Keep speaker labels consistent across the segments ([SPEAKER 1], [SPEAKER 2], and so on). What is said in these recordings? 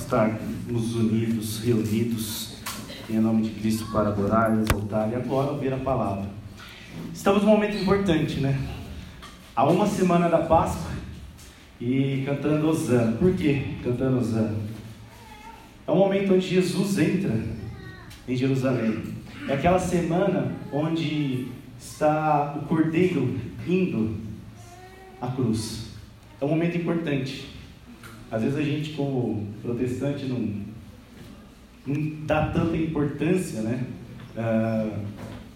[SPEAKER 1] Estarmos unidos, reunidos, em nome de Cristo para adorar, exaltar e agora ouvir a palavra. Estamos num momento importante, né? Há uma semana da Páscoa e cantando Osana. Por que cantando Osana? É um momento onde Jesus entra em Jerusalém. É aquela semana onde está o Cordeiro indo à cruz. É um momento importante. Às vezes a gente, como protestante, não, não dá tanta importância, né? Ah,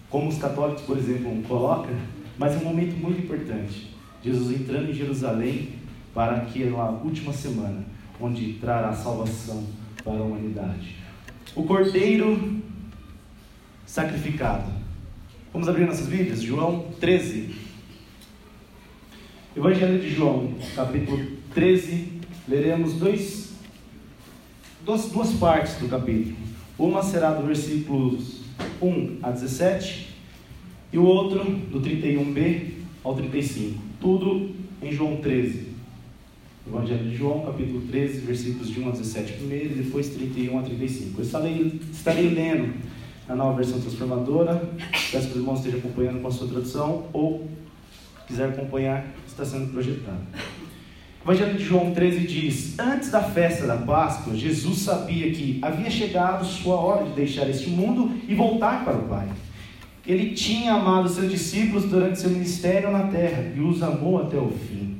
[SPEAKER 1] como os católicos, por exemplo, colocam, mas é um momento muito importante. Jesus entrando em Jerusalém para aquela última semana, onde trará salvação para a humanidade. O cordeiro sacrificado. Vamos abrir nossas Bíblias? João 13. Evangelho de João, capítulo 13, leremos dois, duas, duas partes do capítulo. Uma será do versículos 1 a 17 e o outro do 31b ao 35. Tudo em João 13. Evangelho de João, capítulo 13, versículos de 1 a 17 primeiro e depois 31 a 35. Eu estarei, estarei lendo a nova versão transformadora. Peço que os irmãos estejam acompanhando com a sua tradução ou quiser acompanhar, está sendo projetado. Evangelho de João 13 diz: Antes da festa da Páscoa, Jesus sabia que havia chegado sua hora de deixar este mundo e voltar para o Pai. Ele tinha amado seus discípulos durante seu ministério na terra e os amou até o fim.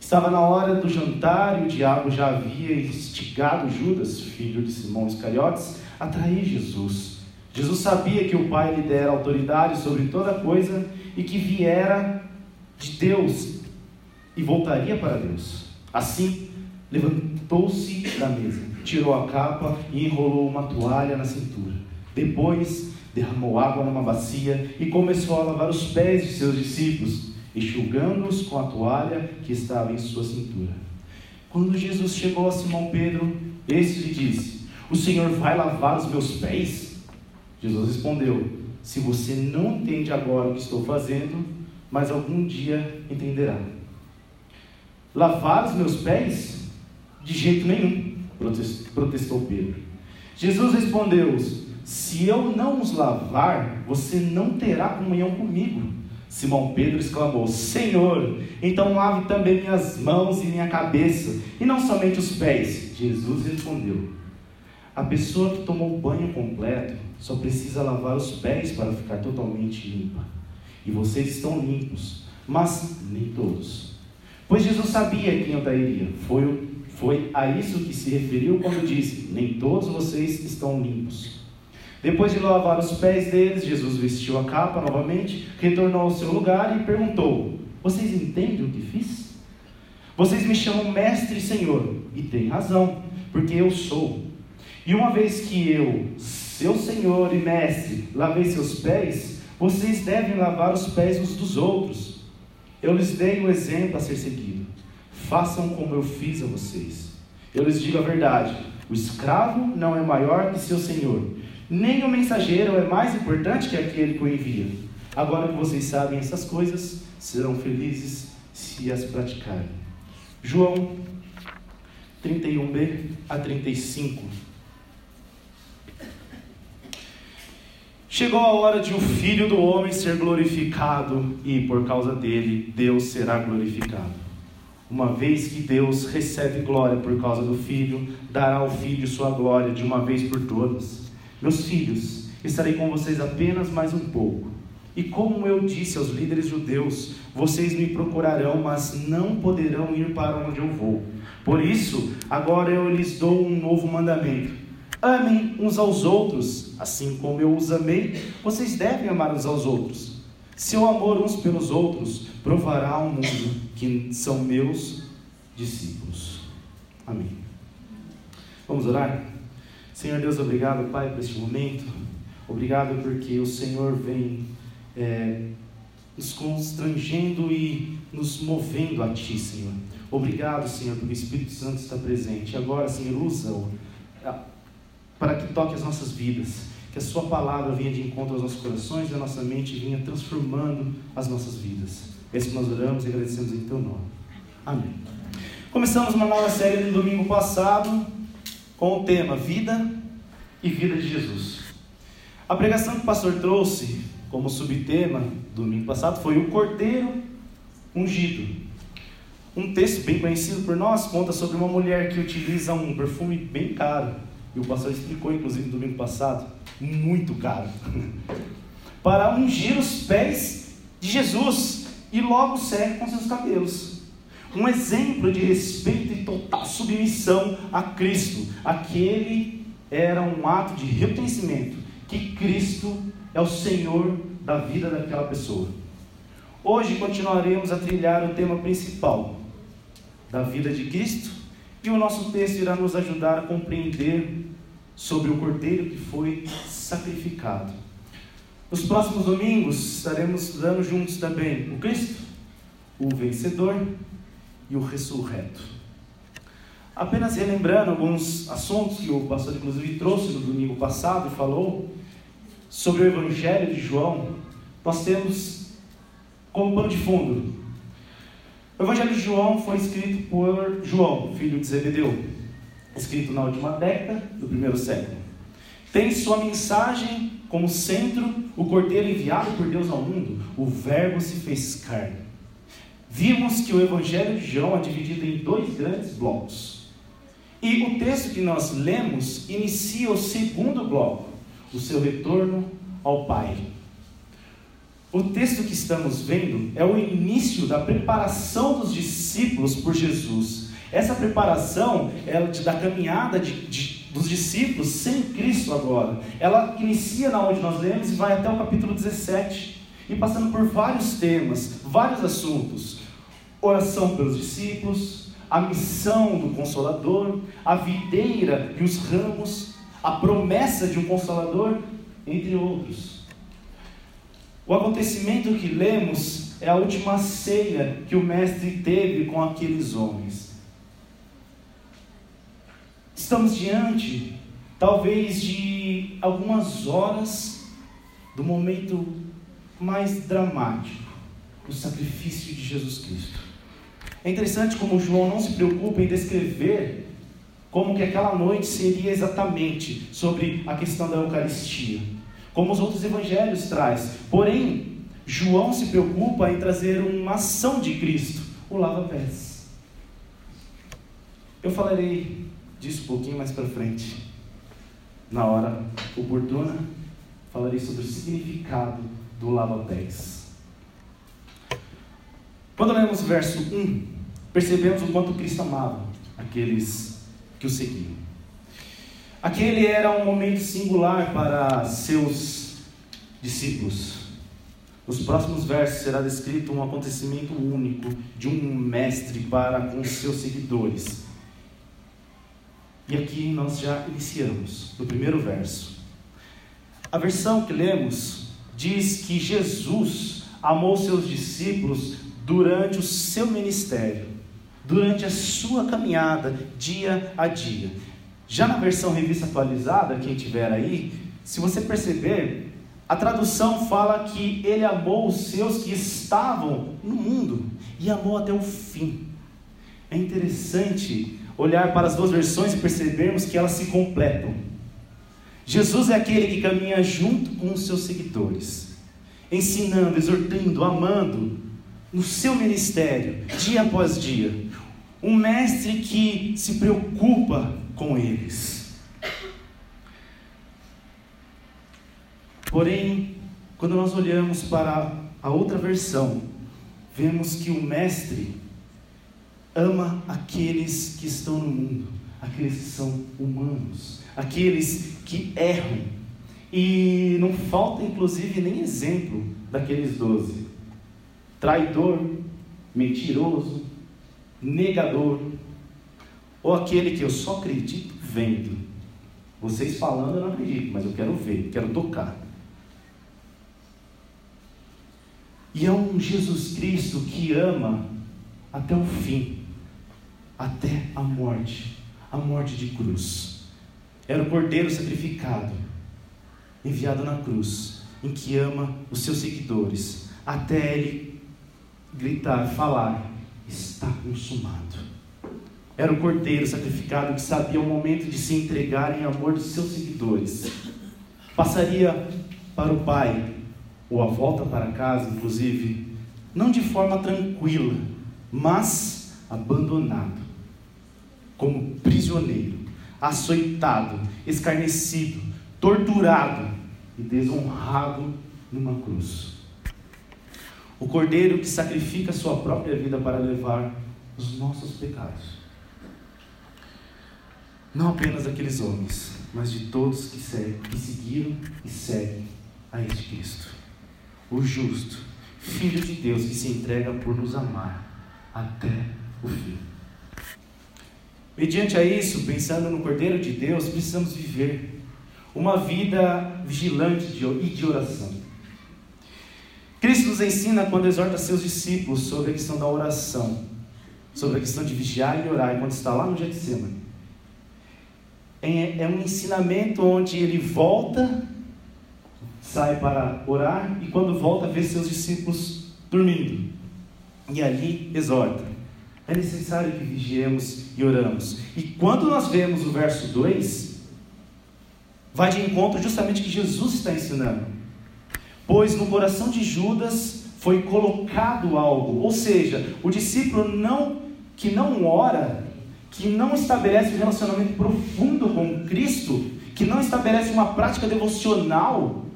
[SPEAKER 1] Estava na hora do jantar e o diabo já havia instigado Judas, filho de Simão Iscariotes, a trair Jesus. Jesus sabia que o Pai lhe dera autoridade sobre toda coisa e que viera de Deus e voltaria para Deus. Assim, levantou-se da mesa, tirou a capa e enrolou uma toalha na cintura. Depois, derramou água numa bacia e começou a lavar os pés de seus discípulos, enxugando-os com a toalha que estava em sua cintura. Quando Jesus chegou a Simão Pedro, este lhe disse: O Senhor vai lavar os meus pés? Jesus respondeu: Se você não entende agora o que estou fazendo, mas algum dia entenderá. Lavar os meus pés? De jeito nenhum, protestou Pedro. Jesus respondeu: Se eu não os lavar, você não terá comunhão comigo. Simão Pedro exclamou: Senhor, então lave também minhas mãos e minha cabeça, e não somente os pés. Jesus respondeu: A pessoa que tomou banho completo só precisa lavar os pés para ficar totalmente limpa. E vocês estão limpos, mas nem todos. Pois Jesus sabia quem o trairia. Foi, foi a isso que se referiu quando disse: Nem todos vocês estão limpos. Depois de lavar os pés deles, Jesus vestiu a capa novamente, retornou ao seu lugar e perguntou: Vocês entendem o que fiz? Vocês me chamam mestre e senhor, e têm razão, porque eu sou. E uma vez que eu, seu senhor e mestre, lavei seus pés, vocês devem lavar os pés uns dos outros. Eu lhes dei o exemplo a ser seguido. Façam como eu fiz a vocês. Eu lhes digo a verdade: o escravo não é maior que seu senhor, nem o mensageiro é mais importante que aquele que o envia. Agora que vocês sabem essas coisas, serão felizes se as praticarem. João 31b a 35. Chegou a hora de o Filho do Homem ser glorificado e, por causa dele, Deus será glorificado. Uma vez que Deus recebe glória por causa do Filho, dará ao Filho sua glória de uma vez por todas. Meus filhos, estarei com vocês apenas mais um pouco. E como eu disse aos líderes judeus, vocês me procurarão, mas não poderão ir para onde eu vou. Por isso, agora eu lhes dou um novo mandamento Amem uns aos outros, assim como eu os amei, vocês devem amar uns aos outros. Seu amor uns pelos outros provará ao mundo que são meus discípulos. Amém. Vamos orar? Senhor Deus, obrigado, Pai, por este momento. Obrigado porque o Senhor vem é, nos constrangendo e nos movendo a Ti, Senhor. Obrigado, Senhor, porque o Espírito Santo está presente. Agora, Senhor, usa-o para que toque as nossas vidas. Que a Sua palavra venha de encontro aos nossos corações e a nossa mente venha transformando as nossas vidas. É isso que nós oramos e agradecemos em Teu nome. Amém. Começamos uma nova série no domingo passado com o tema Vida e Vida de Jesus. A pregação que o pastor trouxe como subtema domingo passado foi o Cordeiro Ungido. Um texto bem conhecido por nós conta sobre uma mulher que utiliza um perfume bem caro. E o pastor explicou, inclusive, domingo passado, muito caro. para ungir os pés de Jesus e logo segue com seus cabelos um exemplo de respeito e total submissão a Cristo. Aquele era um ato de reconhecimento que Cristo é o Senhor da vida daquela pessoa. Hoje continuaremos a trilhar o tema principal da vida de Cristo e o nosso texto irá nos ajudar a compreender sobre o cordeiro que foi sacrificado. Nos próximos domingos estaremos estudando juntos também o Cristo, o vencedor e o ressurreto. Apenas relembrando alguns assuntos que o pastor inclusive trouxe no domingo passado e falou sobre o Evangelho de João, nós temos como pano de fundo. O Evangelho de João foi escrito por João, filho de Zebedeu, escrito na última década do primeiro século. Tem sua mensagem como centro o cordeiro enviado por Deus ao mundo, o Verbo se fez carne vimos que o Evangelho de João é dividido em dois grandes blocos. E o texto que nós lemos inicia o segundo bloco, o seu retorno ao Pai. O texto que estamos vendo é o início da preparação dos discípulos por Jesus. Essa preparação é da caminhada de, de, dos discípulos sem Cristo agora. Ela inicia na onde nós lemos e vai até o capítulo 17. E passando por vários temas, vários assuntos oração pelos discípulos, a missão do Consolador, a videira e os ramos, a promessa de um Consolador, entre outros. O acontecimento que lemos é a última ceia que o Mestre teve com aqueles homens. Estamos diante, talvez, de algumas horas do momento mais dramático, o sacrifício de Jesus Cristo. É interessante como João não se preocupa em descrever como que aquela noite seria exatamente sobre a questão da Eucaristia, como os outros evangelhos traz. Porém, João se preocupa em trazer uma ação de Cristo, o lava-pés. Eu falarei disso um pouquinho mais para frente. Na hora oportuna, falarei sobre o significado do lava-pés. Quando lemos o verso 1, percebemos o quanto Cristo amava aqueles que o seguiam. Aquele era um momento singular para seus discípulos. Nos próximos versos será descrito um acontecimento único de um mestre para com seus seguidores. E aqui nós já iniciamos, no primeiro verso. A versão que lemos diz que Jesus amou seus discípulos durante o seu ministério, durante a sua caminhada, dia a dia. Já na versão revista atualizada, quem tiver aí, se você perceber, a tradução fala que ele amou os seus que estavam no mundo e amou até o fim. É interessante olhar para as duas versões e percebermos que elas se completam. Jesus é aquele que caminha junto com os seus seguidores, ensinando, exortando, amando, no seu ministério, dia após dia. Um mestre que se preocupa com eles. Porém, quando nós olhamos para a outra versão, vemos que o mestre ama aqueles que estão no mundo, aqueles que são humanos, aqueles que erram. E não falta, inclusive, nem exemplo daqueles doze traidor, mentiroso, negador, ou aquele que eu só acredito vendo. Vocês falando eu não acredito, mas eu quero ver, quero tocar. E é um Jesus Cristo que ama até o fim, até a morte, a morte de cruz. Era o cordeiro sacrificado, enviado na cruz, em que ama os seus seguidores, até ele gritar, falar: está consumado. Era o cordeiro sacrificado que sabia o momento de se entregar em amor dos seus seguidores. Passaria para o Pai, ou a volta para casa, inclusive, não de forma tranquila, mas abandonado, como prisioneiro, açoitado, escarnecido, torturado e desonrado numa cruz. O cordeiro que sacrifica sua própria vida para levar os nossos pecados. Não apenas aqueles homens, mas de todos que, seguem, que seguiram e seguem a este Cristo. O justo, Filho de Deus que se entrega por nos amar até o fim. Mediante a isso, pensando no Cordeiro de Deus, precisamos viver uma vida vigilante e de oração. Cristo nos ensina quando exorta seus discípulos sobre a questão da oração, sobre a questão de vigiar e orar, quando está lá no Getsemane. É, é um ensinamento onde ele volta, sai para orar e quando volta vê seus discípulos dormindo. E ali exorta. É necessário que vigiemos e oramos. E quando nós vemos o verso 2, vai de encontro justamente que Jesus está ensinando. Pois no coração de Judas foi colocado algo, ou seja, o discípulo não que não ora, que não estabelece um relacionamento profundo com Cristo, que não estabelece uma prática devocional,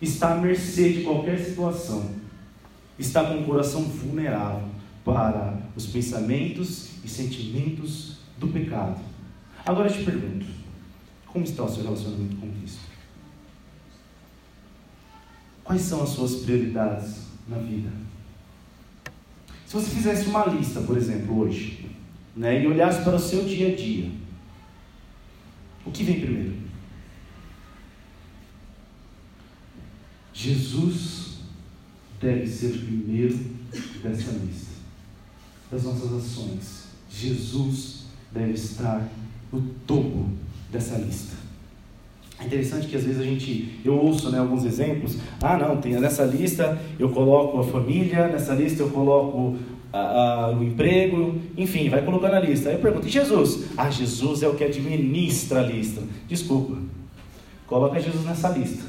[SPEAKER 1] está à mercê de qualquer situação. Está com o coração vulnerável para os pensamentos e sentimentos do pecado. Agora eu te pergunto: como está o seu relacionamento com Cristo? Quais são as suas prioridades na vida? Se você fizesse uma lista, por exemplo, hoje, né, e olhasse para o seu dia a dia, o que vem primeiro? Jesus deve ser o primeiro dessa lista das nossas ações. Jesus deve estar no topo dessa lista. É interessante que às vezes a gente, eu ouço né, alguns exemplos, ah não, tem, nessa lista eu coloco a família, nessa lista eu coloco a, a, o emprego, enfim, vai colocando a lista. Aí eu pergunto, e Jesus? Ah, Jesus é o que administra a lista. Desculpa, coloca Jesus nessa lista.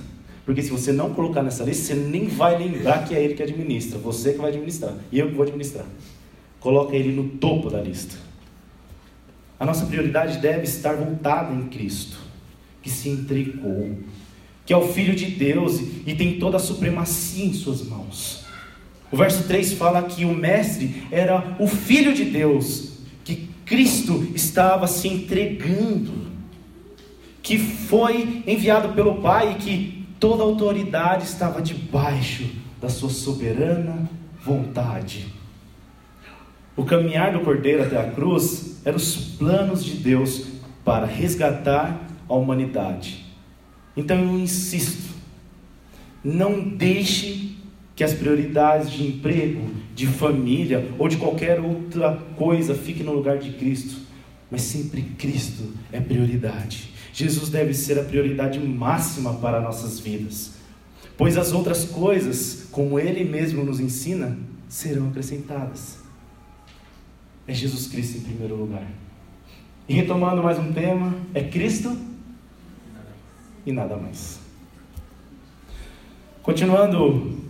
[SPEAKER 1] Porque se você não colocar nessa lista, você nem vai lembrar que é ele que administra, você que vai administrar, e eu que vou administrar. Coloca ele no topo da lista. A nossa prioridade deve estar voltada em Cristo, que se entregou, que é o Filho de Deus e tem toda a supremacia em suas mãos. O verso 3 fala que o Mestre era o Filho de Deus, que Cristo estava se entregando, que foi enviado pelo Pai e que toda a autoridade estava debaixo da sua soberana vontade. O caminhar do Cordeiro até a cruz eram os planos de Deus para resgatar a humanidade. Então eu insisto, não deixe que as prioridades de emprego, de família ou de qualquer outra coisa fiquem no lugar de Cristo, mas sempre Cristo é prioridade. Jesus deve ser a prioridade máxima para nossas vidas, pois as outras coisas, como Ele mesmo nos ensina, serão acrescentadas. É Jesus Cristo em primeiro lugar. E retomando mais um tema, é Cristo e nada mais. Continuando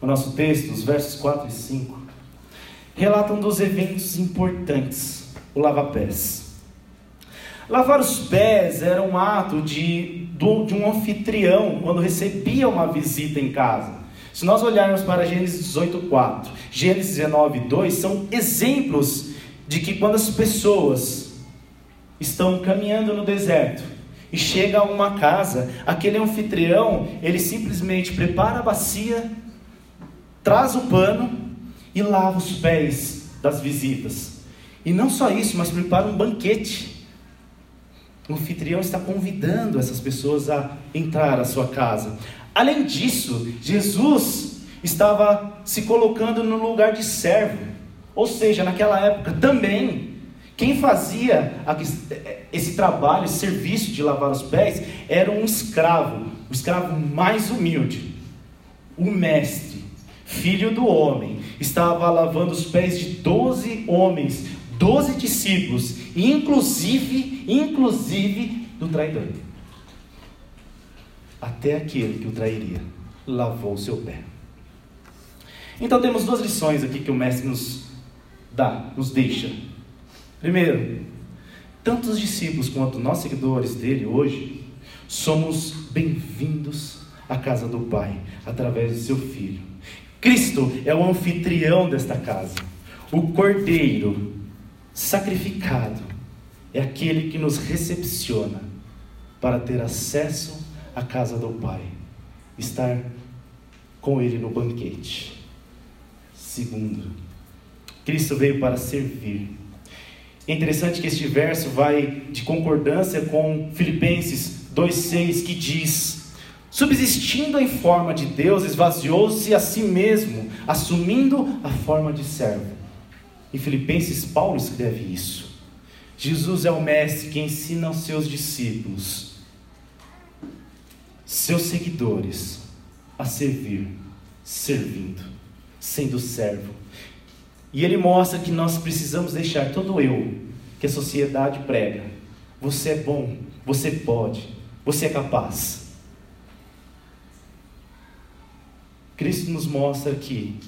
[SPEAKER 1] o nosso texto, os versos 4 e 5, relatam dos eventos importantes, o lava-pés. Lavar os pés era um ato de, de um anfitrião quando recebia uma visita em casa. Se nós olharmos para Gênesis 18:4, Gênesis 19:2 são exemplos de que quando as pessoas estão caminhando no deserto e chega a uma casa, aquele anfitrião, ele simplesmente prepara a bacia, traz o pano e lava os pés das visitas. E não só isso, mas prepara um banquete O anfitrião está convidando essas pessoas a entrar à sua casa. Além disso, Jesus estava se colocando no lugar de servo. Ou seja, naquela época também, quem fazia esse trabalho, esse serviço de lavar os pés, era um escravo, o escravo mais humilde, o mestre, filho do homem, estava lavando os pés de doze homens, doze discípulos, inclusive, inclusive do traidor. Até aquele que o trairia lavou o seu pé. Então temos duas lições aqui que o mestre nos dá, nos deixa. Primeiro, tanto os discípulos quanto nós seguidores dele hoje somos bem-vindos à casa do Pai através do seu Filho. Cristo é o anfitrião desta casa. O Cordeiro sacrificado é aquele que nos recepciona para ter acesso à casa do Pai, estar com Ele no banquete. Segundo, Cristo veio para servir. É interessante que este verso vai de concordância com Filipenses 2,6 que diz: Subsistindo em forma de Deus, esvaziou-se a si mesmo, assumindo a forma de servo. Em Filipenses, Paulo escreve isso. Jesus é o mestre que ensina aos seus discípulos, seus seguidores, a servir, servindo, sendo servo. E ele mostra que nós precisamos deixar todo eu que a sociedade prega. Você é bom, você pode, você é capaz. Cristo nos mostra que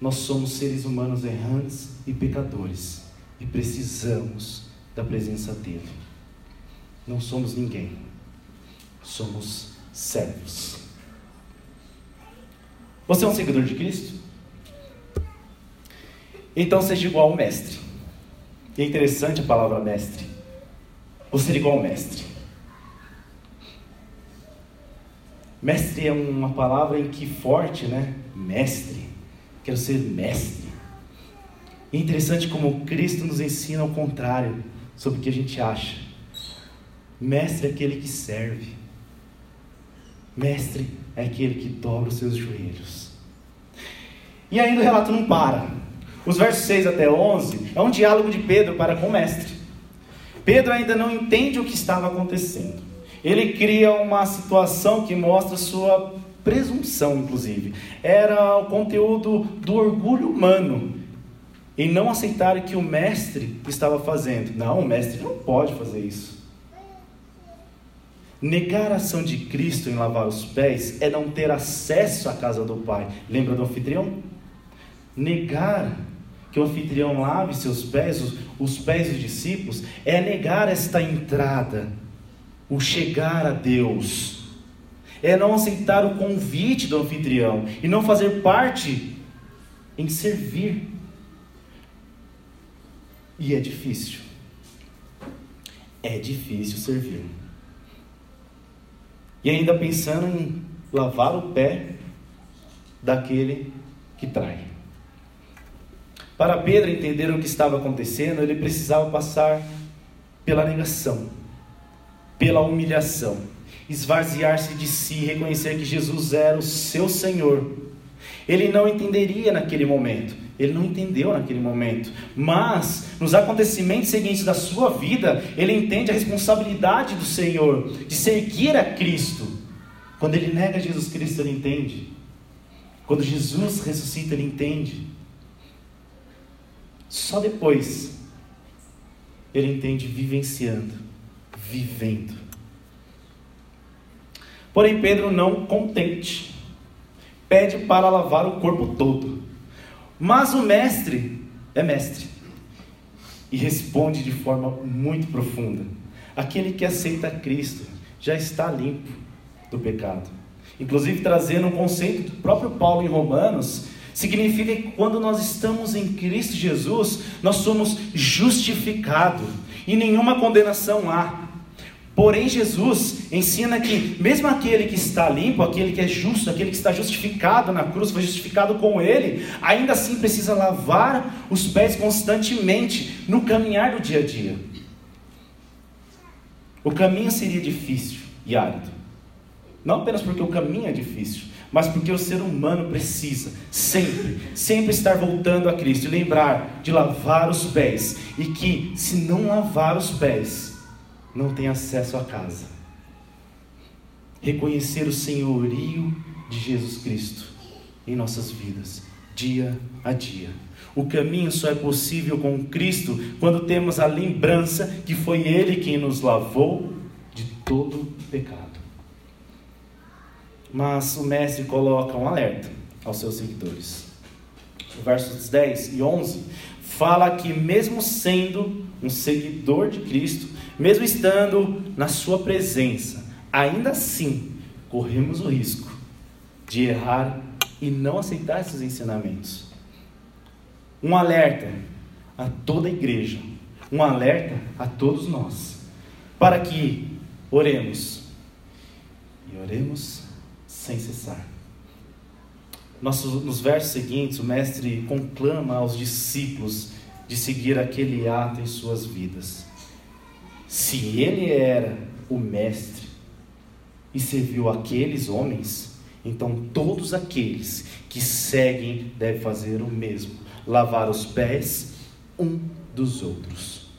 [SPEAKER 1] nós somos seres humanos errantes e pecadores e precisamos da presença dele. Não somos ninguém, somos servos. Você é um seguidor de Cristo? Então seja igual ao mestre. E é interessante a palavra mestre. Você é igual ao mestre. Mestre é uma palavra em que forte, né? Mestre. Quero ser mestre. É interessante como Cristo nos ensina ao contrário sobre o que a gente acha. Mestre é aquele que serve. Mestre é aquele que dobra os seus joelhos. E ainda o relato não para. Os versos 6 até 11 é um diálogo de Pedro para com o mestre. Pedro ainda não entende o que estava acontecendo. Ele cria uma situação que mostra sua presunção, inclusive. Era o conteúdo do orgulho humano em não aceitar o que o mestre estava fazendo. Não, o mestre não pode fazer isso. Negar a ação de Cristo em lavar os pés é não ter acesso à casa do Pai. Lembra do anfitrião? Negar que o anfitrião lave seus pés, os, os pés dos discípulos, é negar esta entrada, o chegar a Deus é não aceitar o convite do anfitrião e não fazer parte em servir. E é difícil. É difícil servir. E ainda pensando em lavar o pé daquele que trai. Para Pedro entender o que estava acontecendo, ele precisava passar pela negação, pela humilhação esvaziar-se de si, reconhecer que Jesus era o seu Senhor. Ele não entenderia naquele momento, ele não entendeu naquele momento, mas nos acontecimentos seguintes da sua vida, ele entende a responsabilidade do Senhor de seguir a Cristo. Quando ele nega Jesus Cristo, ele entende. Quando Jesus ressuscita, ele entende. Só depois ele entende vivenciando, vivendo. Porém, Pedro, não contente, pede para lavar o corpo todo. Mas o mestre é mestre e responde de forma muito profunda: aquele que aceita Cristo já está limpo do pecado. Inclusive, trazendo um conceito do próprio Paulo em Romanos, significa que quando nós estamos em Cristo Jesus, nós somos justificados e nenhuma condenação há. Porém, Jesus ensina que, mesmo aquele que está limpo, aquele que é justo, aquele que está justificado na cruz, foi justificado com Ele, ainda assim precisa lavar os pés constantemente no caminhar do dia a dia. O caminho seria difícil e árido. Não apenas porque o caminho é difícil, mas porque o ser humano precisa sempre, sempre estar voltando a Cristo e lembrar de lavar os pés e que se não lavar os pés, não tem acesso à casa. Reconhecer o senhorio de Jesus Cristo em nossas vidas, dia a dia. O caminho só é possível com Cristo quando temos a lembrança que foi Ele quem nos lavou de todo pecado. Mas o mestre coloca um alerta aos seus seguidores. Versos 10 e 11 fala que, mesmo sendo um seguidor de Cristo, mesmo estando na Sua presença, ainda assim corremos o risco de errar e não aceitar esses ensinamentos. Um alerta a toda a igreja, um alerta a todos nós, para que oremos e oremos sem cessar. nos versos seguintes, o Mestre conclama aos discípulos de seguir aquele ato em suas vidas. Se ele era o Mestre e serviu aqueles homens, então todos aqueles que seguem devem fazer o mesmo: lavar os pés um dos outros.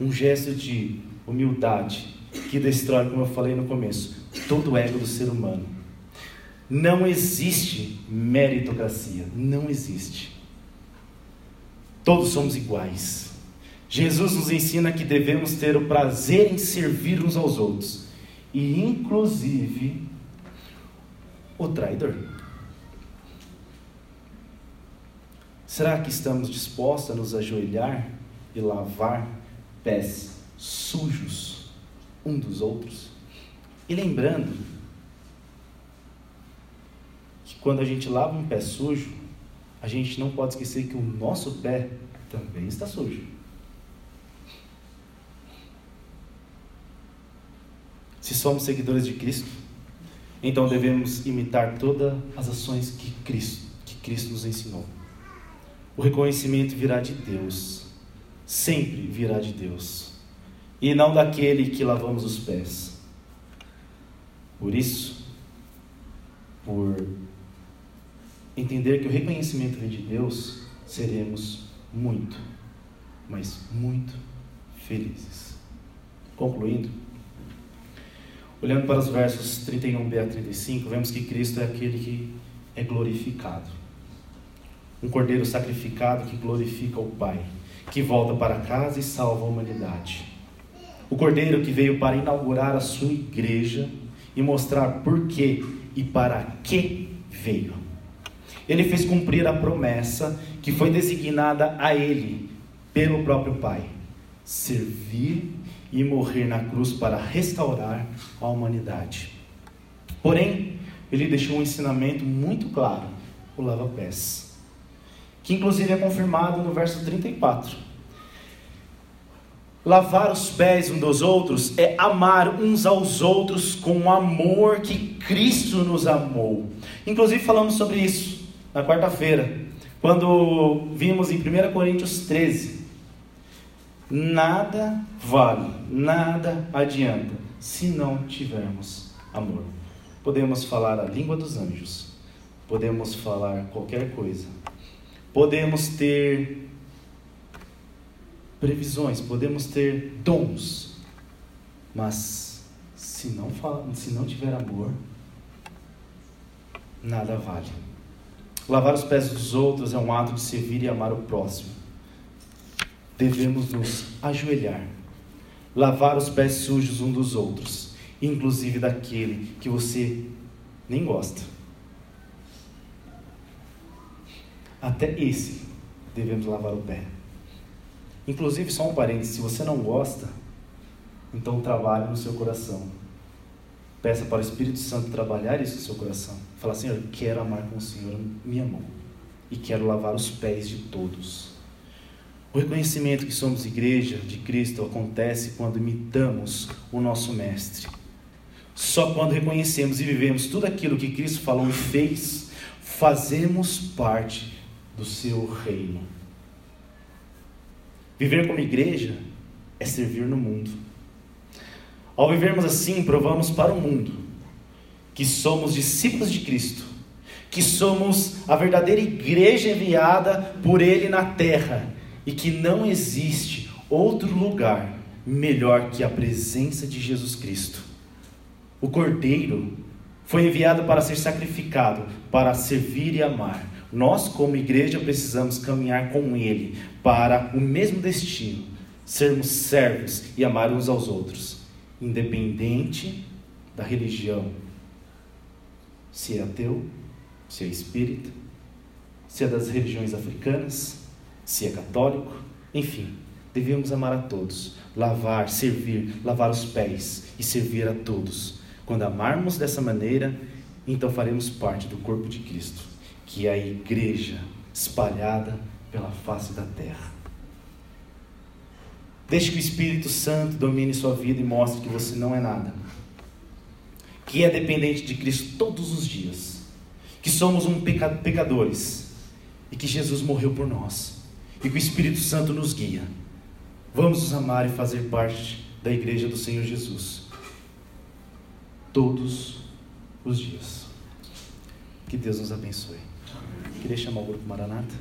[SPEAKER 1] Um gesto de humildade que destrói, como eu falei no começo, todo o ego do ser humano não existe meritocracia, não existe. Todos somos iguais. Jesus nos ensina que devemos ter o prazer em servir uns aos outros, e inclusive o traidor. Será que estamos dispostos a nos ajoelhar e lavar pés sujos um dos outros? E lembrando quando a gente lava um pé sujo, a gente não pode esquecer que o nosso pé também está sujo. Se somos seguidores de Cristo, então devemos imitar todas as ações que Cristo, que Cristo nos ensinou. O reconhecimento virá de Deus, sempre virá de Deus, e não daquele que lavamos os pés. Por isso, por entender que o reconhecimento vem de Deus, seremos muito, mas muito felizes. Concluindo, olhando para os versos 31b a 35, vemos que Cristo é aquele que é glorificado. Um cordeiro sacrificado que glorifica o Pai, que volta para casa e salva a humanidade. O cordeiro que veio para inaugurar a sua igreja e mostrar por que e para que veio ele fez cumprir a promessa que foi designada a ele pelo próprio Pai: servir e morrer na cruz para restaurar a humanidade. Porém, ele deixou um ensinamento muito claro: o lava-pés, que inclusive é confirmado no verso 34. Lavar os pés uns dos outros é amar uns aos outros com o amor que Cristo nos amou. Inclusive falamos sobre isso na quarta-feira, quando vimos em 1 Coríntios 13: nada vale, nada adianta se não tivermos amor. Podemos falar a língua dos anjos, podemos falar qualquer coisa, podemos ter previsões, podemos ter dons, mas se não, fala, se não tiver amor, nada vale. Lavar os pés dos outros é um ato de servir e amar o próximo. Devemos nos ajoelhar, lavar os pés sujos um dos outros, inclusive daquele que você nem gosta. Até esse devemos lavar o pé. Inclusive, só um parênteses: se você não gosta, então trabalhe no seu coração. Peça para o Espírito Santo trabalhar isso no seu coração. Fala, Senhor, eu quero amar com o Senhor minha mão. E quero lavar os pés de todos. O reconhecimento que somos igreja de Cristo acontece quando imitamos o nosso Mestre. Só quando reconhecemos e vivemos tudo aquilo que Cristo falou e fez, fazemos parte do seu reino. Viver como igreja é servir no mundo. Ao vivermos assim, provamos para o mundo que somos discípulos de Cristo, que somos a verdadeira igreja enviada por Ele na terra e que não existe outro lugar melhor que a presença de Jesus Cristo. O Cordeiro foi enviado para ser sacrificado, para servir e amar. Nós, como igreja, precisamos caminhar com Ele para o mesmo destino, sermos servos e amar uns aos outros, independente da religião, se é ateu, se é espírita, se é das religiões africanas, se é católico, enfim, devemos amar a todos, lavar, servir, lavar os pés e servir a todos. Quando amarmos dessa maneira, então faremos parte do corpo de Cristo, que é a igreja espalhada pela face da terra. Deixe que o Espírito Santo domine sua vida e mostre que você não é nada. Que é dependente de Cristo todos os dias. Que somos um peca pecadores. E que Jesus morreu por nós. E que o Espírito Santo nos guia. Vamos nos amar e fazer parte da igreja do Senhor Jesus. Todos os dias. Que Deus nos abençoe. Queria chamar o grupo Maranata.